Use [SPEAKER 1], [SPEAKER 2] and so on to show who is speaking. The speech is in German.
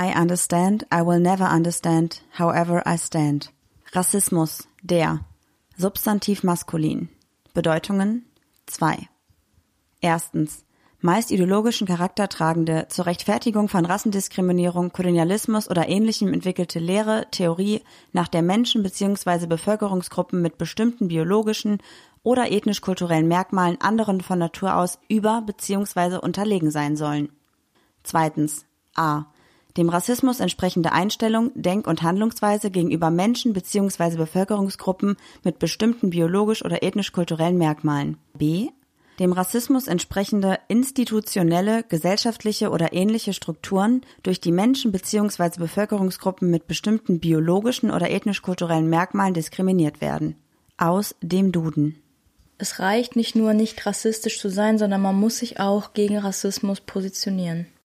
[SPEAKER 1] I understand, I will never understand, however I stand. Rassismus, der. Substantiv maskulin. Bedeutungen 2. Erstens. Meist ideologischen Charakter tragende, zur Rechtfertigung von Rassendiskriminierung, Kolonialismus oder ähnlichem entwickelte Lehre, Theorie, nach der Menschen bzw. Bevölkerungsgruppen mit bestimmten biologischen oder ethnisch-kulturellen Merkmalen anderen von Natur aus über bzw. unterlegen sein sollen. Zweitens. A dem Rassismus entsprechende Einstellung, Denk- und Handlungsweise gegenüber Menschen bzw. Bevölkerungsgruppen mit bestimmten biologisch oder ethnisch-kulturellen Merkmalen. B. Dem Rassismus entsprechende institutionelle, gesellschaftliche oder ähnliche Strukturen, durch die Menschen bzw. Bevölkerungsgruppen mit bestimmten biologischen oder ethnisch-kulturellen Merkmalen diskriminiert werden. Aus dem Duden.
[SPEAKER 2] Es reicht nicht nur, nicht rassistisch zu sein, sondern man muss sich auch gegen Rassismus positionieren.